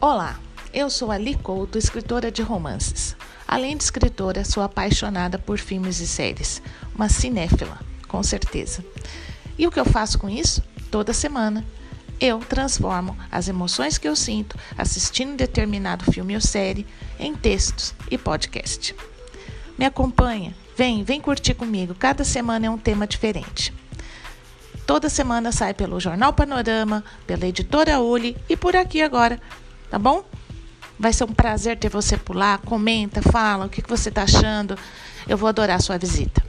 Olá, eu sou Ali Couto, escritora de romances. Além de escritora, sou apaixonada por filmes e séries, uma cinéfila, com certeza. E o que eu faço com isso? Toda semana eu transformo as emoções que eu sinto assistindo determinado filme ou série em textos e podcast. Me acompanha, vem, vem curtir comigo. Cada semana é um tema diferente. Toda semana sai pelo Jornal Panorama, pela editora Uli e por aqui agora tá bom? Vai ser um prazer ter você por lá. Comenta, fala o que você está achando. Eu vou adorar a sua visita.